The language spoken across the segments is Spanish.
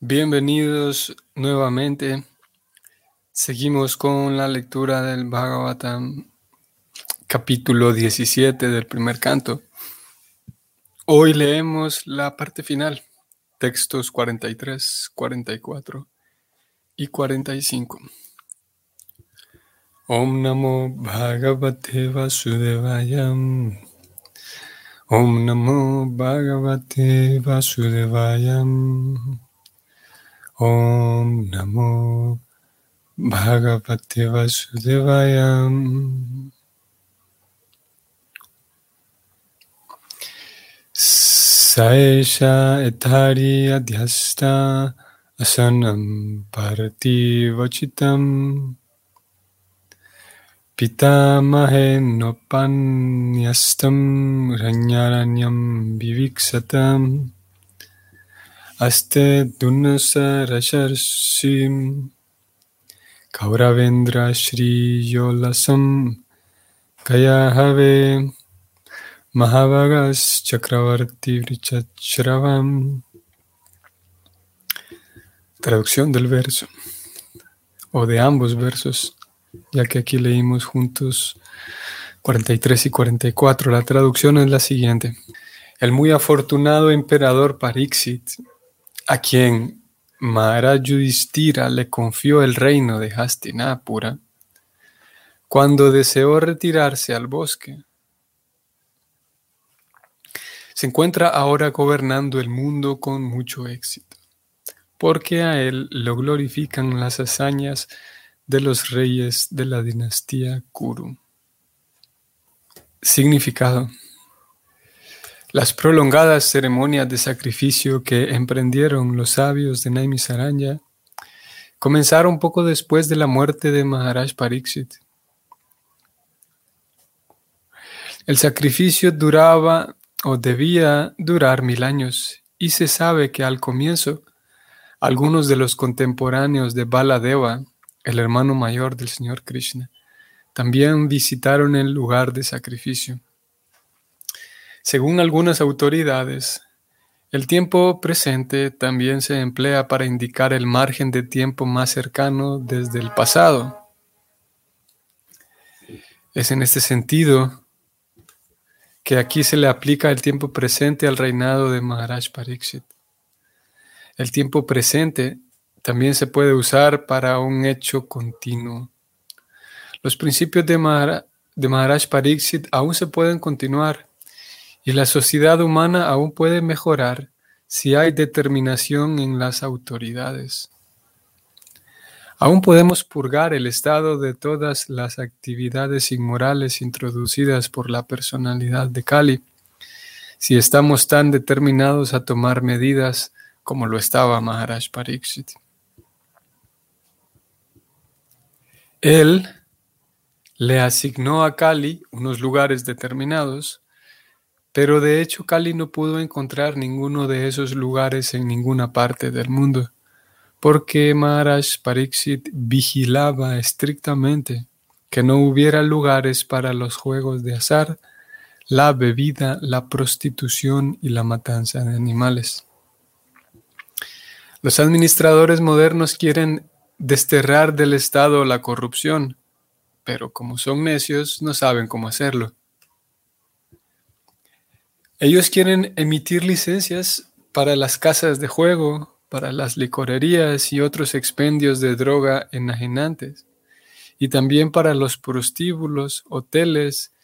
Bienvenidos nuevamente. Seguimos con la lectura del Bhagavatam, capítulo 17 del primer canto. Hoy leemos la parte final, textos 43, 44 y 45. Om Namo Bhagavate Vasudevayam. Om Namo Bhagavate Vasudevayam. Om Namo Bhagavate Vasudevaya. Saesha etari adhyasta asanam partivachitam pitamahe nopanyastam ranyaranyam viviksatam Yolasam Kayahave Mahavagas Chakravarti Vrichachravam Traducción del verso o de ambos versos, ya que aquí leímos juntos 43 y 44. La traducción es la siguiente. El muy afortunado emperador Pariksit a quien Yudhishthira le confió el reino de Hastinapura, cuando deseó retirarse al bosque. Se encuentra ahora gobernando el mundo con mucho éxito, porque a él lo glorifican las hazañas de los reyes de la dinastía Kuru. Significado. Las prolongadas ceremonias de sacrificio que emprendieron los sabios de Naimisaranya comenzaron poco después de la muerte de Maharaj Pariksit. El sacrificio duraba o debía durar mil años y se sabe que al comienzo algunos de los contemporáneos de Baladeva, el hermano mayor del Señor Krishna, también visitaron el lugar de sacrificio. Según algunas autoridades, el tiempo presente también se emplea para indicar el margen de tiempo más cercano desde el pasado. Es en este sentido que aquí se le aplica el tiempo presente al reinado de Maharaj Pariksit. El tiempo presente también se puede usar para un hecho continuo. Los principios de, Maharaj Pariksit aún se pueden continuar y la sociedad humana aún puede mejorar si hay determinación en las autoridades. Aún podemos purgar el estado de todas las actividades inmorales introducidas por la personalidad de Kali, si estamos tan determinados a tomar medidas como lo estaba Maharaj Pariksit. Él le asignó a Kali unos lugares determinados pero de hecho Kali no pudo encontrar ninguno de esos lugares en ninguna parte del mundo, porque Maharaj Pariksit vigilaba estrictamente que no hubiera lugares para los juegos de azar, la bebida, la prostitución y la matanza de animales. Los administradores modernos quieren desterrar del Estado la corrupción, pero como son necios no saben cómo hacerlo. Ellos quieren emitir licencias para las casas de juego, para las licorerías y otros expendios de droga enajenantes, y también para los prostíbulos, hoteles,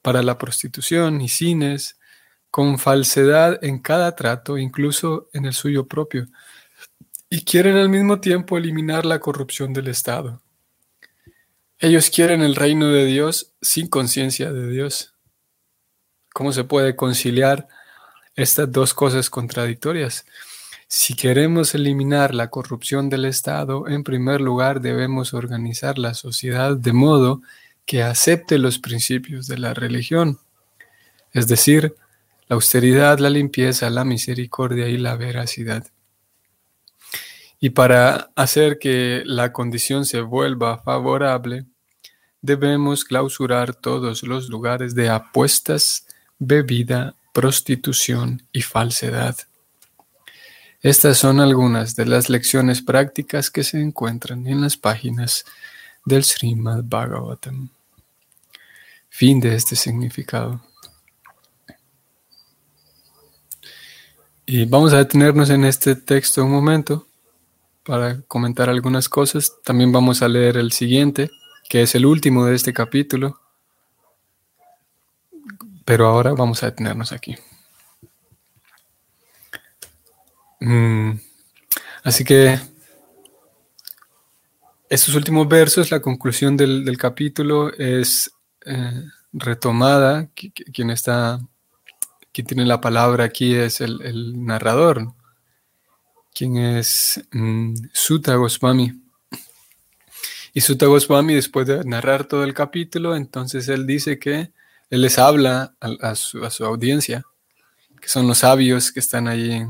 para la prostitución y cines, con falsedad en cada trato, incluso en el suyo propio, y quieren al mismo tiempo eliminar la corrupción del Estado. Ellos quieren el reino de Dios sin conciencia de Dios. ¿Cómo se puede conciliar estas dos cosas contradictorias? Si queremos eliminar la corrupción del Estado, en primer lugar debemos organizar la sociedad de modo que acepte los principios de la religión, es decir, la austeridad, la limpieza, la misericordia y la veracidad. Y para hacer que la condición se vuelva favorable, debemos clausurar todos los lugares de apuestas bebida, prostitución y falsedad. Estas son algunas de las lecciones prácticas que se encuentran en las páginas del Srimad Bhagavatam. Fin de este significado. Y vamos a detenernos en este texto un momento para comentar algunas cosas. También vamos a leer el siguiente, que es el último de este capítulo. Pero ahora vamos a detenernos aquí. Mm, así que estos últimos versos, la conclusión del, capítulo es eh, retomada. Quien está, quien tiene la palabra aquí es el, narrador, quien es mm, Sutta Goswami. Y Sutta Goswami, después de narrar todo el capítulo, entonces él dice que él les habla a, su, audiencia, que son los sabios que están allí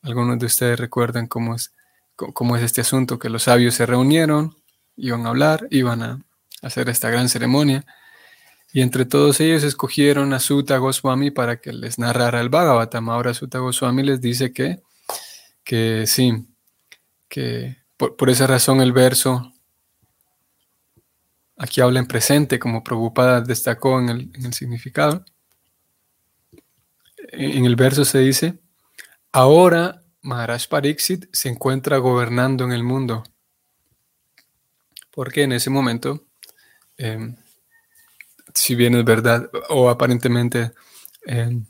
algunos de ustedes recuerdan cómo es, cómo es este asunto, que los sabios se reunieron, iban a hablar, iban a hacer esta gran ceremonia, y entre todos ellos escogieron a Sutta Goswami para que les narrara el Bhagavatam. Ahora Sutta Goswami les dice que, que sí, que por, esa razón el verso aquí habla en presente, como preocupada destacó en el, en el significado. En el verso se dice, Ahora Maharaj Pariksit se encuentra gobernando en el mundo, porque en ese momento, em, si bien es verdad, o aparentemente, em,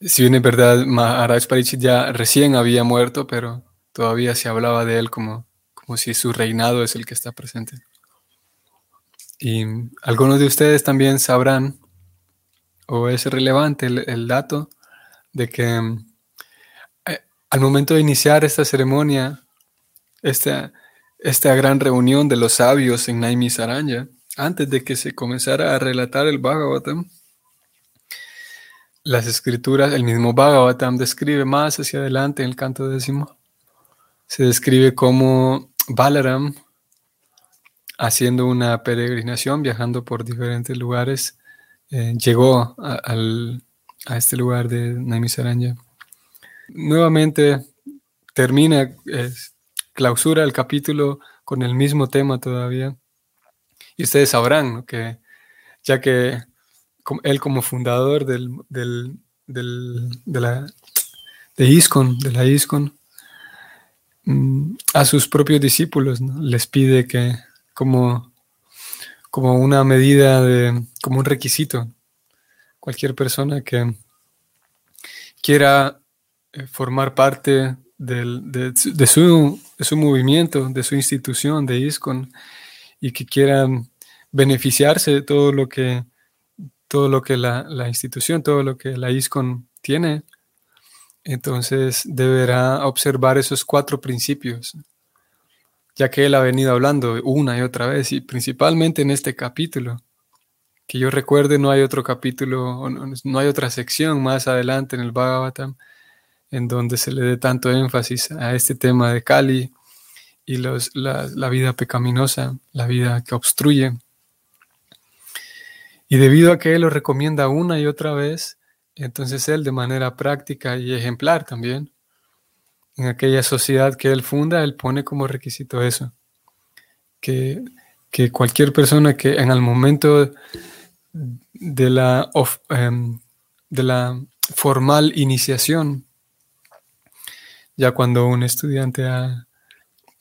si bien es verdad, Maharaj Pariksit ya recién había muerto, pero todavía se hablaba de él como, como si su reinado es el que está presente. Y algunos de ustedes también sabrán, o es relevante el dato, de que eh, al momento de iniciar esta ceremonia, esta, esta gran reunión de los sabios en Naimi Saranya, antes de que se comenzara a relatar el Bhagavatam, las escrituras, el mismo Bhagavatam describe más hacia adelante en el canto décimo, se describe como Balaram, haciendo una peregrinación, viajando por diferentes lugares, eh, llegó al, a este lugar de Naimisaranya. Nuevamente termina, clausura el capítulo con el mismo tema todavía. Y ustedes sabrán que, ya que él como fundador del, del, de la de ISCON, de la ISCON, a sus propios discípulos les pide que como, como una medida de, como un requisito, cualquier persona que quiera eh, formar parte de, su, movimiento, de su institución, de ISCON, y que quiera beneficiarse de todo lo que, todo lo que la, la institución, todo lo que la ISCON tiene, entonces deberá observar esos cuatro principios, ya que él ha venido hablando una y otra vez, y principalmente en este capítulo que yo recuerde, no hay otro capítulo, no hay otra sección más adelante en el Bhagavatam en donde se le dé tanto énfasis a este tema de Kali y los, la, vida pecaminosa, la vida que obstruye. Y debido a que él lo recomienda una y otra vez, entonces él de manera práctica y ejemplar también, en aquella sociedad que él funda, él pone como requisito eso, que, que cualquier persona que en el momento de la, em, de la formal iniciación, ya cuando un estudiante ha,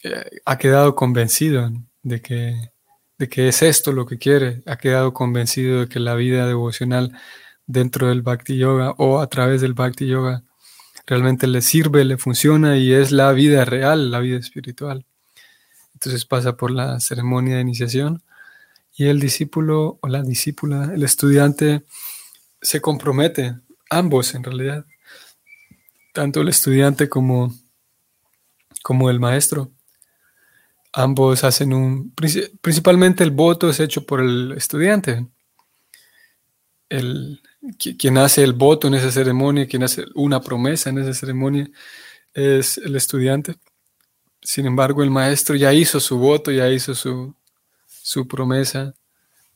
eh, ha quedado convencido de que, de que es esto lo que quiere, ha quedado convencido de que la vida devocional dentro del Bhakti Yoga o a través del Bhakti Yoga realmente le sirve, le funciona y es la vida real, la vida espiritual. Entonces pasa por la ceremonia de iniciación y el discípulo o la discípula, el estudiante, se compromete, ambos en realidad, tanto el estudiante como, como el maestro. Ambos hacen un, principalmente el voto es hecho por el estudiante. El, quien hace el voto en esa ceremonia, quien hace una promesa en esa ceremonia, es el estudiante. Sin embargo, el maestro ya hizo su voto, ya hizo su, su promesa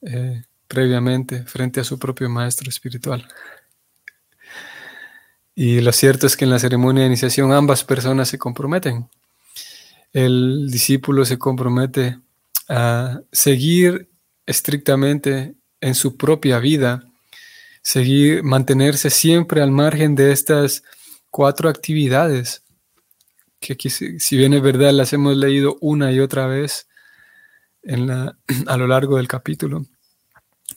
eh, previamente frente a su propio maestro espiritual. Y lo cierto es que en la ceremonia de iniciación ambas personas se comprometen. El discípulo se compromete a seguir estrictamente en su propia vida, seguir, mantenerse siempre al margen de estas cuatro actividades, que si bien es verdad, las hemos leído una y otra vez en la, a lo largo del capítulo.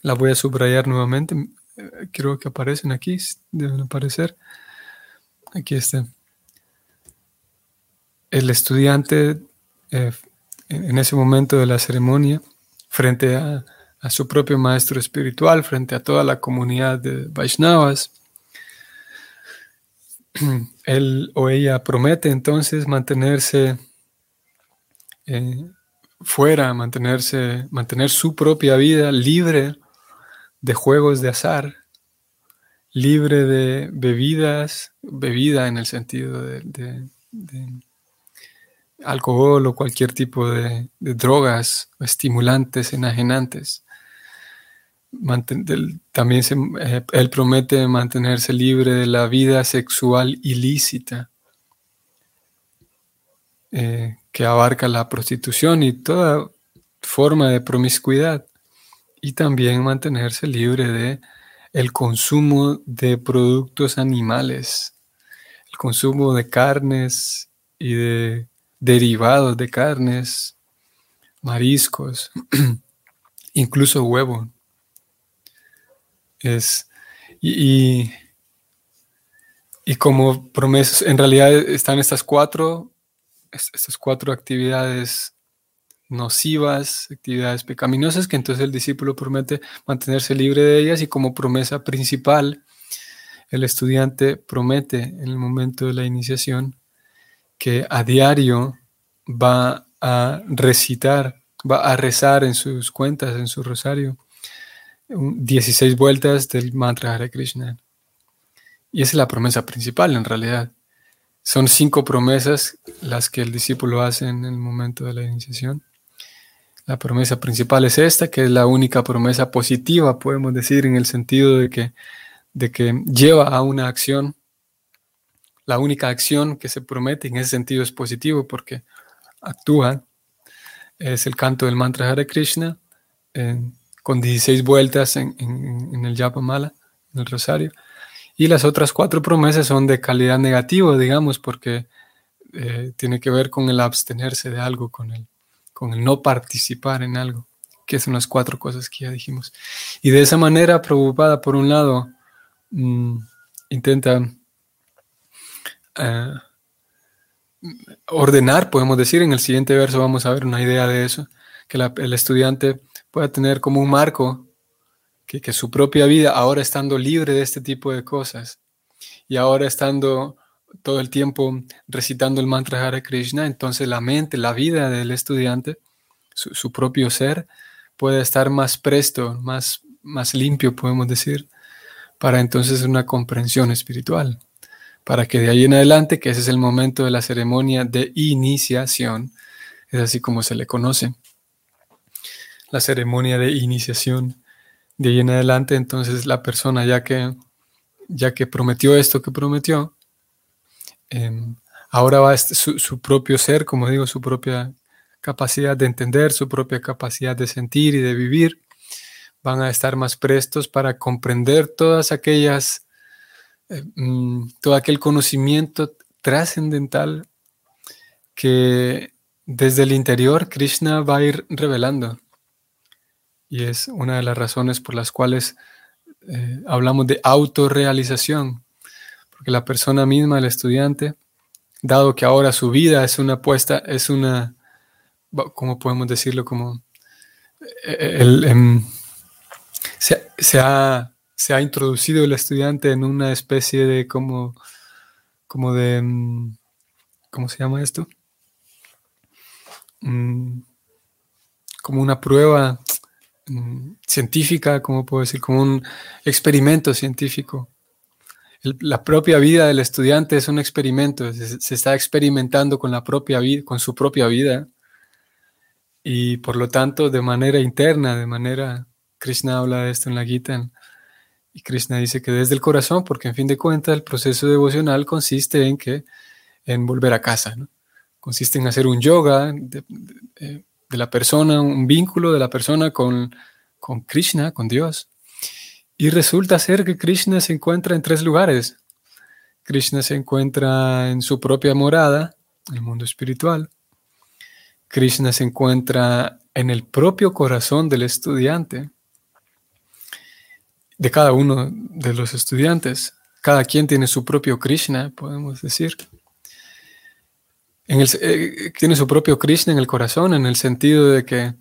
La voy a subrayar nuevamente, eh, creo que aparecen aquí, deben aparecer. Aquí está. El estudiante eh, en ese momento de la ceremonia, frente a, su propio maestro espiritual, frente a toda la comunidad de Vaishnavas, él o ella promete entonces mantenerse eh, fuera, mantenerse, mantener su propia vida libre de juegos de azar, libre de bebidas, bebida en el sentido de, alcohol o cualquier tipo de, drogas estimulantes, enajenantes. También eh, él promete mantenerse libre de la vida sexual ilícita, eh, que abarca la prostitución y toda forma de promiscuidad, y también mantenerse libre de el consumo de productos animales, el consumo de carnes y de derivados de carnes, mariscos, incluso huevo. Es, y, y, como promesas, en realidad están estas cuatro, estas cuatro actividades nocivas, actividades pecaminosas, que entonces el discípulo promete mantenerse libre de ellas y como promesa principal, el estudiante promete en el momento de la iniciación que a diario va a recitar, va a rezar en sus cuentas, en su rosario, 16 vueltas del mantra Hare Krishna. Y esa es la promesa principal en realidad. Son cinco promesas las que el discípulo hace en el momento de la iniciación. La promesa principal es esta, que es la única promesa positiva, podemos decir, en el sentido de que, de que lleva a una acción. La única acción que se promete en ese sentido es positivo porque actúa. Es el canto del mantra Hare Krishna con 16 vueltas en, en, el Mala, en el rosario. Y las otras cuatro promesas son de calidad negativa, digamos, porque eh, tiene que ver con el abstenerse de algo, con el con el no participar en algo, que son las cuatro cosas que ya dijimos. Y de esa manera, preocupada por un lado, mm, intenta eh, ordenar, podemos decir, en el siguiente verso vamos a ver una idea de eso, que el estudiante pueda tener como un marco, que, que su propia vida, ahora estando libre de este tipo de cosas, y ahora estando todo el tiempo recitando el mantra Hare Krishna, entonces la mente, la vida del estudiante, su, propio ser, puede estar más presto, más, más limpio, podemos decir, para entonces una comprensión espiritual. Para que de ahí en adelante, que ese es el momento de la ceremonia de iniciación, es así como se le conoce, la ceremonia de iniciación. De ahí en adelante, entonces la persona ya que, ya que prometió esto que prometió, Em, ahora va su, su, propio ser, como digo, su propia capacidad de entender, su propia capacidad de sentir y de vivir, van a estar más prestos para comprender todas aquellas, eh, mm, todo aquel conocimiento trascendental que desde el interior Krishna va a ir revelando. Y es una de las razones por las cuales eh, hablamos de autorrealización, porque la persona misma, el estudiante, dado que ahora su vida es una apuesta, es una, ¿cómo podemos decirlo? Como eh, el, em, se, ha, se, ha, introducido el estudiante en una especie de como, como de, em, ¿cómo se llama esto? Mm, como una prueba científica, ¿cómo puedo decir? Como un experimento científico la propia vida del estudiante es un experimento, se, está experimentando con, la propia con su propia vida y por lo tanto de manera interna, de manera, Krishna habla de esto en la Gita, Y Krishna dice que desde el corazón, porque en fin de cuentas el proceso devocional consiste en que en volver a casa, consiste en hacer un yoga de, la persona, un vínculo de la persona con, con Krishna, con Dios. Y resulta ser que Krishna se encuentra en tres lugares. Krishna se encuentra en su propia morada, el mundo espiritual. Krishna se encuentra en el propio corazón del estudiante, de cada uno de los estudiantes. Cada quien tiene su propio Krishna, podemos decir. Eh, tiene su propio Krishna en el corazón, en el sentido de que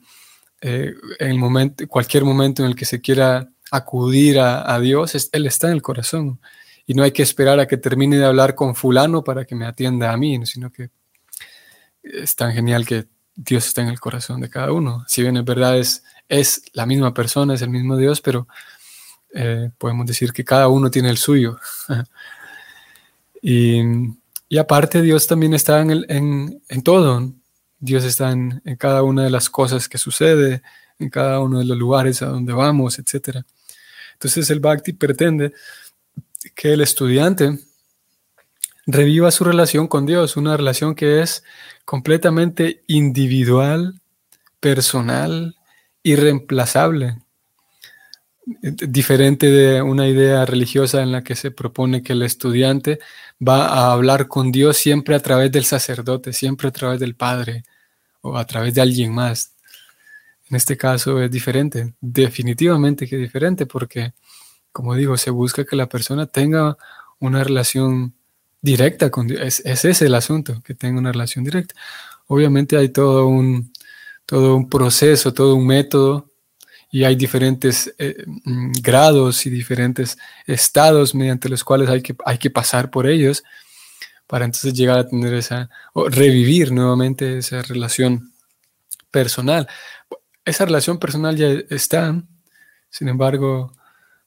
eh, en el momento, cualquier momento en el que se quiera acudir a, Dios, Él está en el corazón. Y no hay que esperar a que termine de hablar con fulano para que me atienda a mí, sino que es tan genial que Dios está en el corazón de cada uno. Si bien es verdad es, es la misma persona, es el mismo Dios, pero eh, podemos decir que cada uno tiene el suyo. y, aparte Dios también está en, en, en todo. Dios está en, en, cada una de las cosas que sucede, en cada uno de los lugares a donde vamos, etc. Entonces el Bhakti pretende que el estudiante reviva su relación con Dios, una relación que es completamente individual, personal, irreemplazable, diferente de una idea religiosa en la que se propone que el estudiante va a hablar con Dios siempre a través del sacerdote, siempre a través del Padre o a través de alguien más. En este caso es diferente, definitivamente que diferente, porque, como digo, se busca que la persona tenga una relación directa con Dios. Es, ese es el asunto, que tenga una relación directa. Obviamente hay todo un, todo un proceso, todo un método y hay diferentes eh, mm, grados y diferentes estados mediante los cuales hay que, hay que pasar por ellos para entonces llegar a tener esa, o revivir nuevamente esa relación personal. Esa relación personal ya está, sin embargo,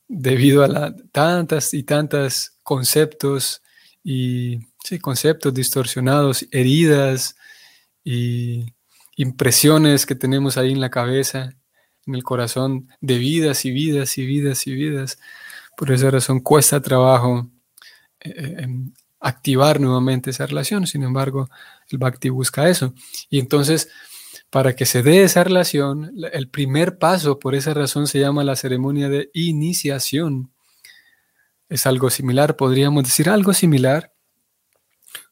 debido a tantas y tantas conceptos y sí, conceptos distorsionados, heridas y impresiones que tenemos ahí en la cabeza, en el corazón, de vidas y vidas y vidas y vidas. Por esa razón cuesta trabajo eh, eh, activar nuevamente esa relación. Sin embargo, el Bhakti busca eso. Y entonces, para que se dé esa relación, el primer paso, por esa razón, se llama la ceremonia de iniciación es algo similar, podríamos decir algo similar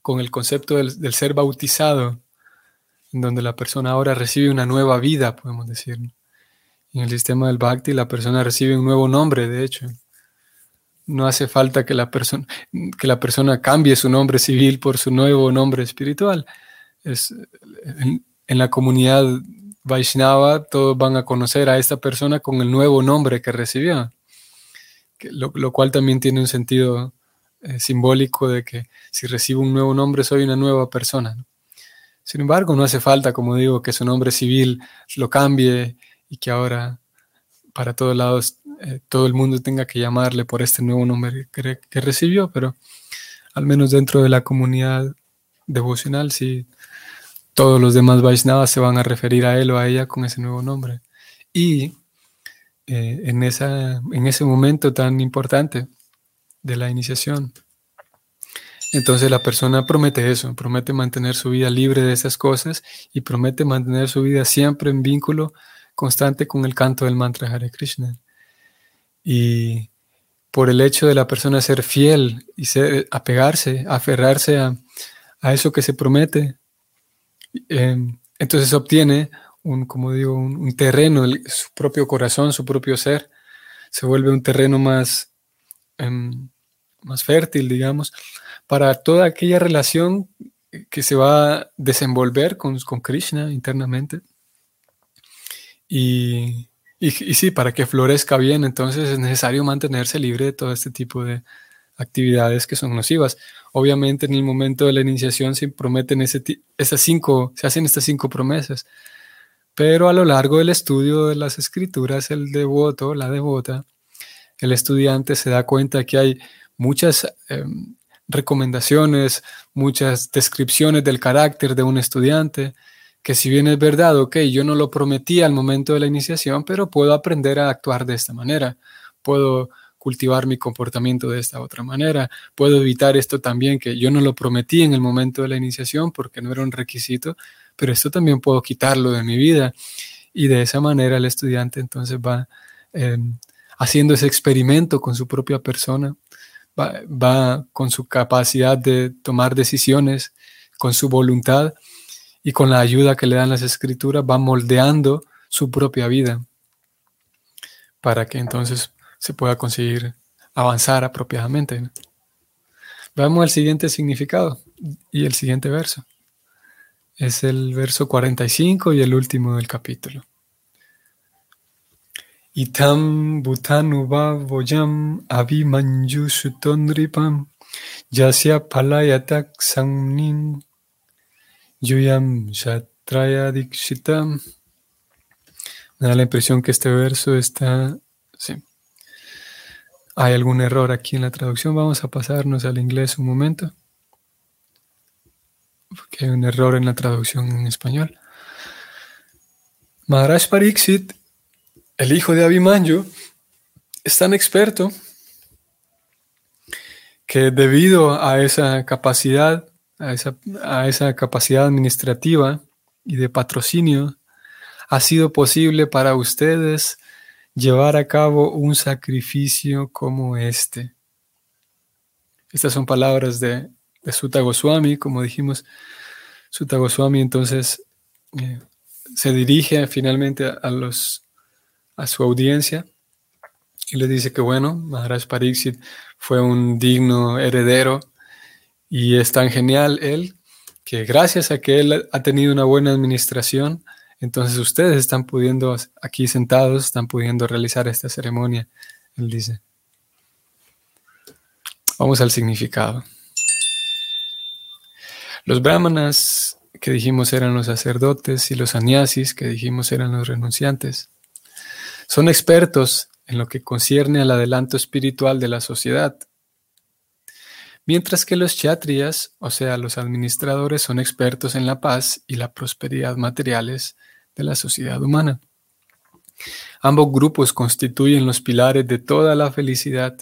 con el concepto del, ser bautizado, en donde la persona ahora recibe una nueva vida, podemos decir. En el sistema del Bhakti la persona recibe un nuevo nombre, de hecho. No hace falta que la, persona, que la persona cambie su nombre civil por su nuevo nombre espiritual. Es, en, la comunidad Vaishnava todos van a conocer a esta persona con el nuevo nombre que recibió lo, cual también tiene un sentido eh, simbólico de que si recibo un nuevo nombre soy una nueva persona. Sin embargo, no hace falta, como digo, que su nombre civil lo cambie y que ahora para todos lados eh, todo el mundo tenga que llamarle por este nuevo nombre que, recibió, pero al menos dentro de la comunidad devocional, sí, todos los demás Vaishnavas se van a referir a él o a ella con ese nuevo nombre. Y eh, en, esa, en ese momento tan importante de la iniciación. Entonces la persona promete eso, promete mantener su vida libre de esas cosas y promete mantener su vida siempre en vínculo constante con el canto del mantra Hare Krishna. Y por el hecho de la persona ser fiel y apegarse, aferrarse a, a eso que se promete, eh, entonces obtiene un, como digo, un, terreno, su propio corazón, su propio ser, se vuelve un terreno más, em, más fértil, digamos, para toda aquella relación que se va a desenvolver con, con Krishna internamente. Y, y, sí, para que florezca bien, entonces es necesario mantenerse libre de todo este tipo de actividades que son nocivas. Obviamente en el momento de la iniciación se prometen ese, esas cinco, se hacen estas cinco promesas. Pero a lo largo del estudio de las escrituras, el devoto, la devota, el estudiante se da cuenta que hay muchas em, recomendaciones, muchas descripciones del carácter de un estudiante, que si bien es verdad, ok, yo no lo prometí al momento de la iniciación, pero puedo aprender a actuar de esta manera. Puedo cultivar mi comportamiento de esta otra manera. Puedo evitar esto también, que yo no lo prometí en el momento de la iniciación porque no era un requisito, pero esto también puedo quitarlo de mi vida. Y de esa manera el estudiante entonces va em, haciendo ese experimento con su propia persona, va, va con su capacidad de tomar decisiones, con su voluntad y con la ayuda que le dan las escrituras, va moldeando su propia vida para que entonces se pueda conseguir avanzar apropiadamente. Veamos el siguiente significado y el siguiente verso. Es el verso 45 y el último del capítulo. Itam bhutanuva voyam avimanju sutonripam yasya palayatak samnin yuyam shatraya dikshitam me da la impresión que este verso está... Sí. Hay algún error aquí en la traducción. Vamos a pasarnos al inglés un momento. Porque hay un error en la traducción en español. Maharaj Pariksit, el hijo de Abhimanyu, es tan experto que debido a esa capacidad, a esa, a esa capacidad administrativa y de patrocinio ha sido posible para ustedes llevar a cabo un sacrificio como este. Estas son palabras de, de Sutta Goswami, como dijimos, Sutta Goswami entonces eh, se dirige finalmente a, los, a su audiencia y le dice que bueno, Maharaj Pariksit fue un digno heredero y es tan genial él que gracias a que él ha tenido una buena administración, entonces ustedes están pudiendo, aquí sentados, están pudiendo realizar esta ceremonia, él dice. Vamos al significado. Los brahmanas que dijimos eran los sacerdotes y los sannyasis que dijimos eran los renunciantes. Son expertos en lo que concierne al adelanto espiritual de la sociedad. Mientras que los chatrias, o sea, los administradores, son expertos en la paz y la prosperidad materiales de la sociedad humana. Ambos grupos constituyen los pilares de toda la felicidad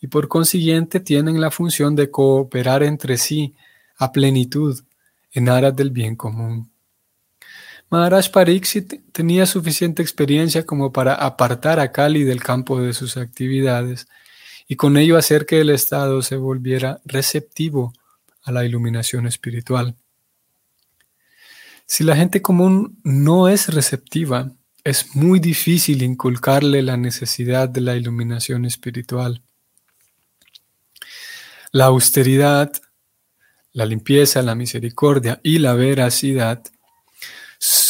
y por consiguiente tienen la función de cooperar entre sí a plenitud en aras del bien común. Maharaj Pariksit tenía suficiente experiencia como para apartar a Kali del campo de sus actividades y con ello hacer que el Estado se volviera receptivo a la iluminación espiritual. Si la gente común no es receptiva, es muy difícil inculcarle la necesidad de la iluminación espiritual. La austeridad, la limpieza, la misericordia y la veracidad,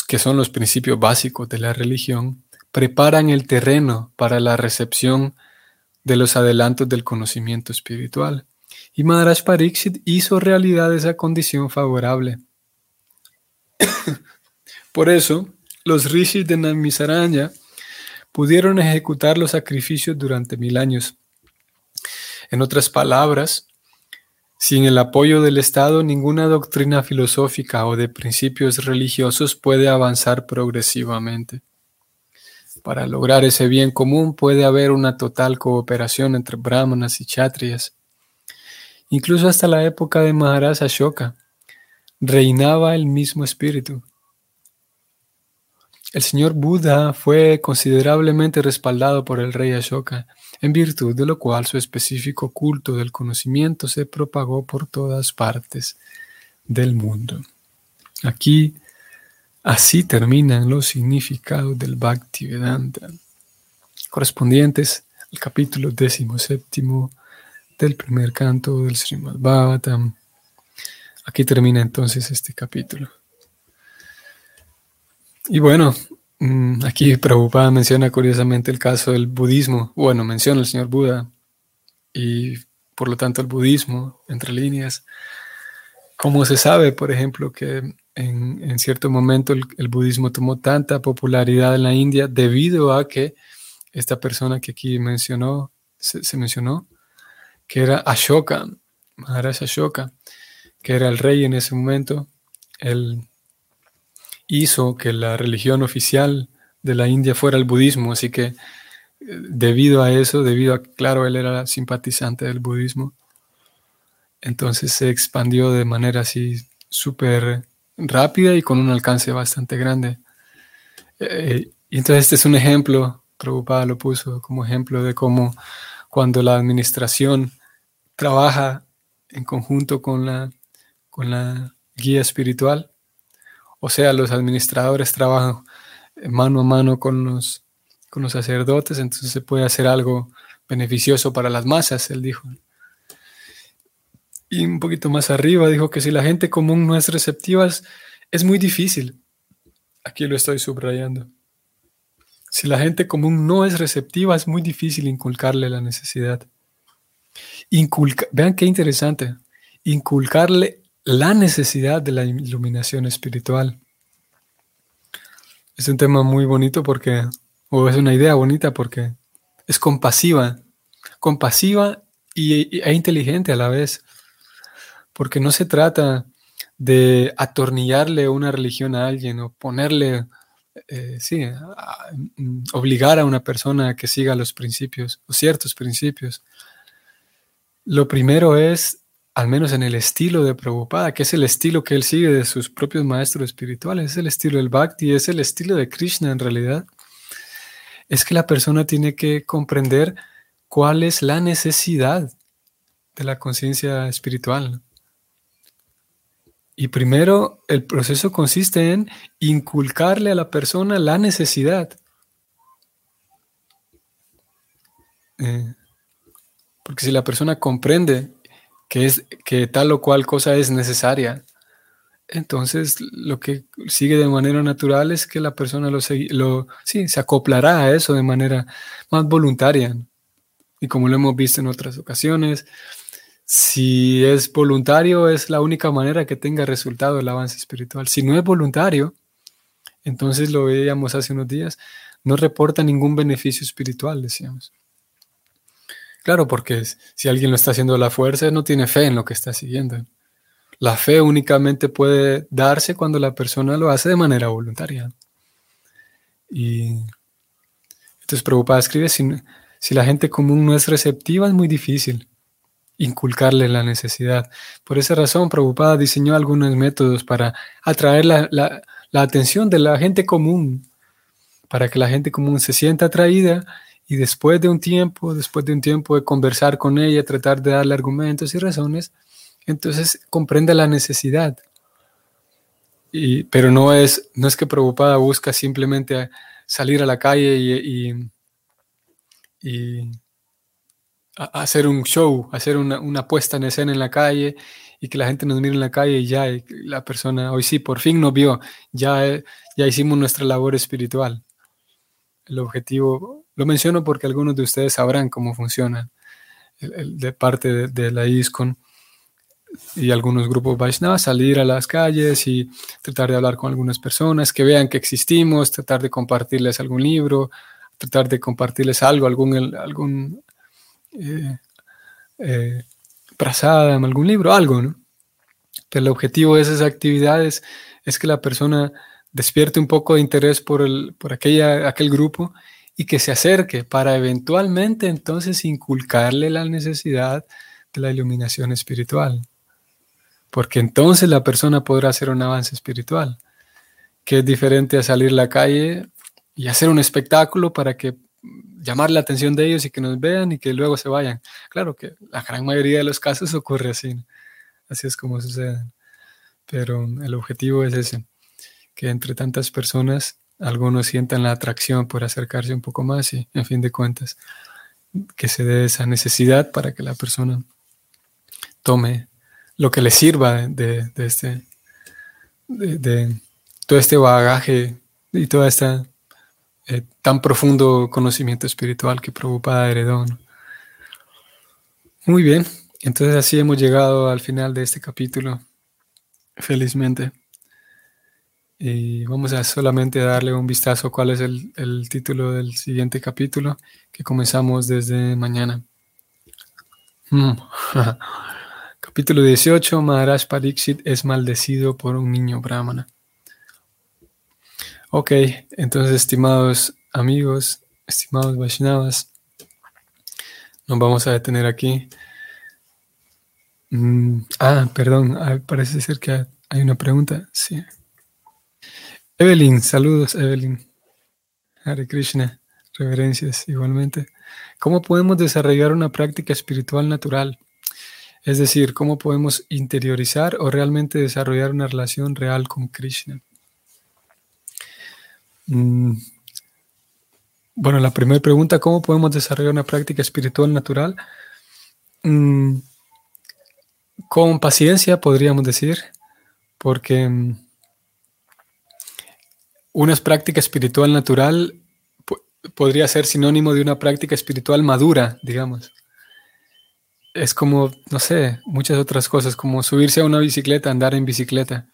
que son los principios básicos de la religión, preparan el terreno para la recepción de los adelantos del conocimiento espiritual. Y Maharaj Pariksit hizo realidad esa condición favorable. Por eso, los rishis de Namisaranya pudieron ejecutar los sacrificios durante mil años. En otras palabras, sin el apoyo del Estado, ninguna doctrina filosófica o de principios religiosos puede avanzar progresivamente. Para lograr ese bien común puede haber una total cooperación entre brahmanas y chatrias. Incluso hasta la época de Maharaj Ashoka, reinaba el mismo espíritu. El señor Buda fue considerablemente respaldado por el rey Ashoka, en virtud de lo cual su específico culto del conocimiento se propagó por todas partes del mundo. Aquí, así terminan los significados del Bhaktivedanta, correspondientes al capítulo séptimo del primer canto del Srimad Bhagavatam. Aquí termina entonces este capítulo. Y bueno, mm, aquí Prabhupada menciona curiosamente el caso del budismo. Bueno, menciona el señor Buda y por lo tanto el budismo, entre líneas. Como se sabe, por ejemplo, que en, cierto momento el, budismo tomó tanta popularidad en la India debido a que esta persona que aquí mencionó, se, mencionó, que era Ashoka, Maharaj Ashoka, que era el rey en ese momento, él hizo que la religión oficial de la India fuera el budismo, así que debido a eso, debido a, claro, él era simpatizante del budismo, entonces se expandió de manera así súper rápida y con un alcance bastante grande. Eh, y entonces este es un ejemplo, Prabhupada lo puso como ejemplo de cómo cuando la administración trabaja en conjunto con la, con la guía espiritual, o sea, los administradores trabajan mano a mano con los, con los sacerdotes, entonces se puede hacer algo beneficioso para las masas, él dijo. Y un poquito más arriba dijo que si la gente común no es receptiva, es, muy difícil. Aquí lo estoy subrayando. Si la gente común no es receptiva, es muy difícil inculcarle la necesidad. vean qué interesante. Inculcarle la necesidad de la iluminación espiritual. Es un tema muy bonito porque, o es una idea bonita porque es compasiva, compasiva y, e inteligente a la vez porque no se trata de atornillarle una religión a alguien o ponerle, eh, sí, obligar a una persona a que siga los principios o ciertos principios. Lo primero es, al menos en el estilo de Prabhupada, que es el estilo que él sigue de sus propios maestros espirituales, es el estilo del Bhakti, es el estilo de Krishna en realidad, es que la persona tiene que comprender cuál es la necesidad de la conciencia espiritual. Y primero, el proceso consiste en inculcarle a la persona la necesidad. Eh, porque si la persona comprende que, es, que tal o cual cosa es necesaria, entonces lo que sigue de manera natural es que la persona lo, lo sí, se acoplará a eso de manera más voluntaria. Y como lo hemos visto en otras ocasiones, si es voluntario, es la única manera que tenga resultado el avance espiritual. Si no es voluntario, entonces lo veíamos hace unos días, no reporta ningún beneficio espiritual, decíamos. Claro, porque si alguien lo está haciendo a la fuerza, no tiene fe en lo que está siguiendo. La fe únicamente puede darse cuando la persona lo hace de manera voluntaria. Y entonces Prabhupada escribe, si, si la gente común no es receptiva, es muy difícil inculcarle la necesidad. Por esa razón, Prabhupada diseñó algunos métodos para atraer la, atención de la gente común, para que la gente común se sienta atraída y después de un tiempo, después de un tiempo de conversar con ella, tratar de darle argumentos y razones, entonces comprende la necesidad. Y, pero no es, no es que Prabhupada busca simplemente salir a la calle y, y hacer un show, hacer una, puesta en escena en la calle y que la gente nos mire en la calle y ya la persona, hoy sí, por fin nos vio, ya, ya hicimos nuestra labor espiritual. El objetivo, lo menciono porque algunos de ustedes sabrán cómo funciona de parte de, la ISCON y algunos grupos Vaishnava, salir a las calles y tratar de hablar con algunas personas, que vean que existimos, tratar de compartirles algún libro, tratar de compartirles algo, algún, algún eh, eh, en algún libro, algo, ¿no? Pero el objetivo de esas actividades es que la persona despierte un poco de interés por, el, por aquella, aquel grupo y que se acerque para eventualmente entonces inculcarle la necesidad de la iluminación espiritual. Porque entonces la persona podrá hacer un avance espiritual, que es diferente a salir a la calle y hacer un espectáculo para que llamar la atención de ellos y que nos vean y que luego se vayan. Claro que la gran mayoría de los casos ocurre así, así es como sucede. Pero el objetivo es ese, que entre tantas personas algunos sientan la atracción por acercarse un poco más y, en fin de cuentas, que se dé esa necesidad para que la persona tome lo que le sirva de, este, de todo este bagaje y toda esta eh, tan profundo conocimiento espiritual que Prabhupada heredó. Muy bien, entonces así hemos llegado al final de este capítulo, felizmente. Y vamos a solamente darle un vistazo a cuál es el, el título del siguiente capítulo, que comenzamos desde mañana. Hmm. Capítulo 18, Maharaj Pariksit es maldecido por un niño brahmana. Ok, entonces estimados amigos, estimados Vaishnavas, nos vamos a detener aquí. Mm, ah, perdón, ah, parece ser que hay una pregunta. Sí. Evelyn, saludos, Evelyn. Hare Krishna, reverencias igualmente. ¿Cómo podemos desarrollar una práctica espiritual natural? Es decir, ¿cómo podemos interiorizar o realmente desarrollar una relación real con Krishna? Mm, bueno, la primera pregunta, ¿cómo podemos desarrollar una práctica espiritual natural? Mm, con paciencia, podríamos decir, porque mm, una práctica espiritual natural podría ser sinónimo de una práctica espiritual madura, digamos. Es como, no sé, muchas otras cosas, como subirse a una bicicleta, andar en bicicleta.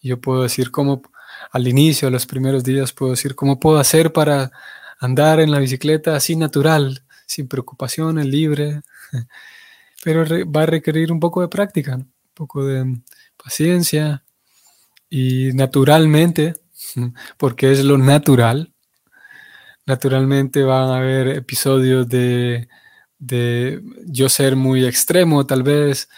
Yo puedo decir cómo, al inicio, los primeros días, puedo decir cómo puedo hacer para andar en la bicicleta así natural, sin preocupaciones, libre. Pero va a requerir un poco de práctica, un poco de paciencia y naturalmente, porque es lo natural, naturalmente van a haber episodios de, de yo ser muy extremo tal vez,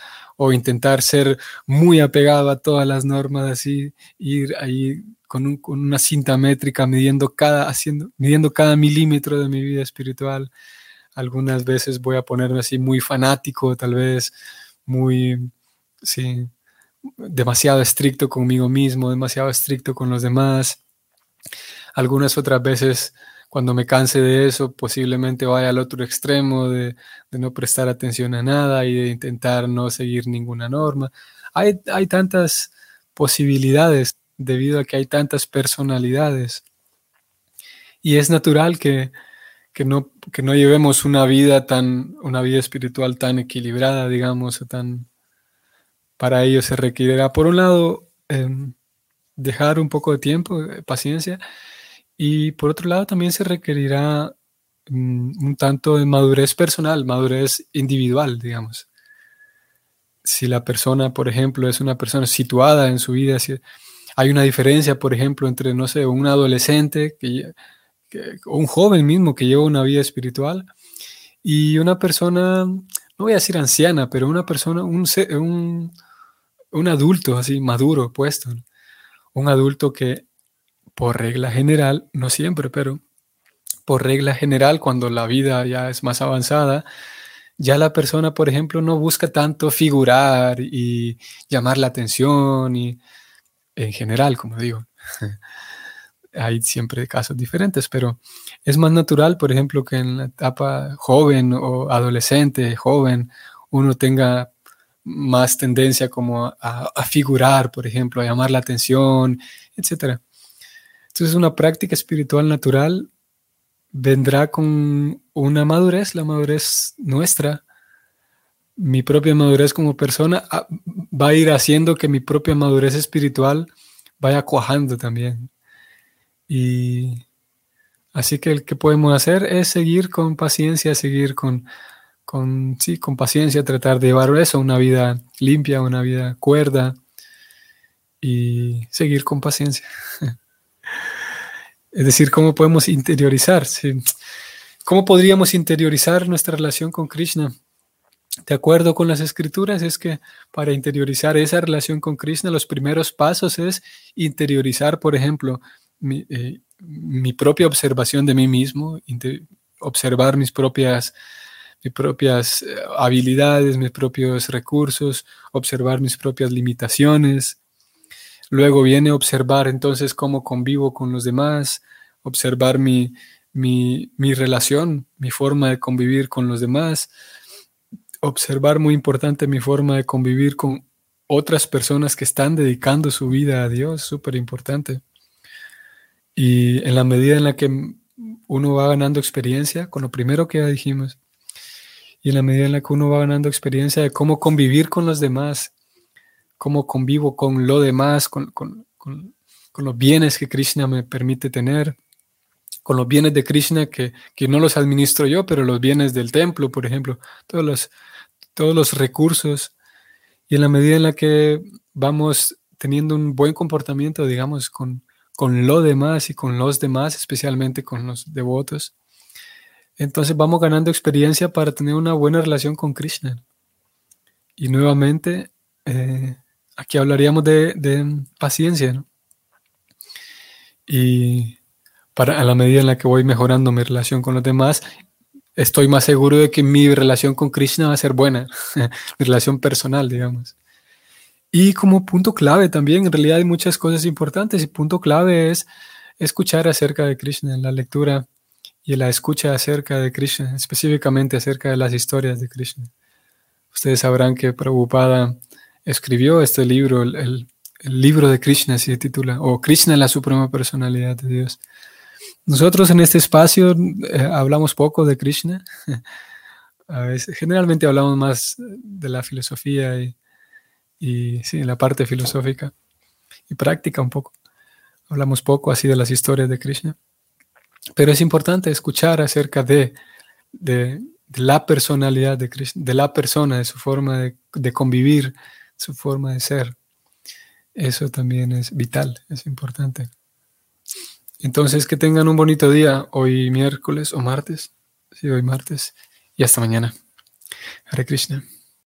o intentar ser muy apegado a todas las normas, así, ir ahí con, una cinta métrica midiendo cada, haciendo, midiendo cada milímetro de mi vida espiritual. Algunas veces voy a ponerme así muy fanático, tal vez muy, sí, demasiado estricto conmigo mismo, demasiado estricto con los demás. Algunas otras veces, cuando me canse de eso, posiblemente vaya al otro extremo de, no prestar atención a nada y de intentar no seguir ninguna norma. Hay, hay tantas posibilidades debido a que hay tantas personalidades. Y es natural que, no, no llevemos una vida tan, una vida espiritual tan equilibrada, digamos, tan para ello se requerirá, por un lado, em, dejar un poco de tiempo, paciencia, y por otro lado también se requerirá mm, un tanto de madurez personal, madurez individual, digamos. Si la persona, por ejemplo, es una persona situada en su vida, si, hay una diferencia, por ejemplo, entre, no sé, un adolescente o un joven mismo que lleva una vida espiritual y una persona, no voy a decir anciana, pero una persona, un, un adulto así, maduro, puesto. Un adulto que, por regla general, no siempre, pero por regla general, cuando la vida ya es más avanzada, ya la persona, por ejemplo, no busca tanto figurar y llamar la atención y en general, como digo. Hay siempre casos diferentes, pero es más natural, por ejemplo, que en la etapa joven o adolescente, joven, uno tenga más tendencia como a, figurar, por ejemplo, a llamar la atención, etc. Entonces una práctica espiritual natural vendrá con una madurez, la madurez nuestra, mi propia madurez como persona ah, va a ir haciendo que mi propia madurez espiritual vaya cuajando también. Y así que el que podemos hacer es seguir con paciencia, seguir con, con, sí, con paciencia, tratar de llevar eso, una vida limpia, una vida cuerda y seguir con paciencia. es decir, cómo podemos interiorizar, ¿cómo podríamos interiorizar nuestra relación con Krishna? de acuerdo con las escrituras, es que para interiorizar esa relación con Krishna, los primeros pasos es interiorizar, por ejemplo, mi, eh, propia observación de mí mismo, observar mis propias, mis propias eh, habilidades, mis propios recursos, observar mis propias limitaciones. Luego viene observar entonces cómo convivo con los demás, observar mi, mi, mi relación, mi forma de convivir con los demás observar muy importante mi forma de convivir con otras personas que están dedicando su vida a Dios, súper importante. Y en la medida en la que uno va ganando experiencia, con lo primero que ya dijimos, y en la medida en la que uno va ganando experiencia de cómo convivir con los demás, cómo convivo con lo demás, con, con los bienes que Krishna me permite tener, con los bienes de Krishna que, que, no los administro yo, pero los bienes del templo, por ejemplo, todos los, todos los recursos. Y en la medida en la que vamos teniendo un buen comportamiento, digamos, con, con lo demás y con los demás, especialmente con los devotos, entonces vamos ganando experiencia para tener una buena relación con Krishna. Y nuevamente, eh, aquí hablaríamos de, paciencia. Y para, a la medida en la que voy mejorando mi relación con los demás, estoy más seguro de que mi relación con Krishna va a ser buena, mi relación personal, digamos. Y como punto clave también, en realidad hay muchas cosas importantes y punto clave es escuchar acerca de Krishna, en la lectura y la escucha acerca de Krishna, específicamente acerca de las historias de Krishna. Ustedes sabrán que Prabhupada escribió este libro, el, libro de Krishna se titula, o Krishna la suprema personalidad de Dios. Nosotros en este espacio eh, hablamos poco de Krishna. A veces, generalmente hablamos más de la filosofía y, y sí, la parte filosófica y práctica un poco. Hablamos poco así de las historias de Krishna. Pero es importante escuchar acerca de, de, la personalidad de Krishna, de la persona, de su forma de, de convivir, su forma de ser. Eso también es vital, es importante. Entonces, que tengan un bonito día hoy miércoles o martes. Sí, hoy martes. Y hasta mañana. Hare Krishna.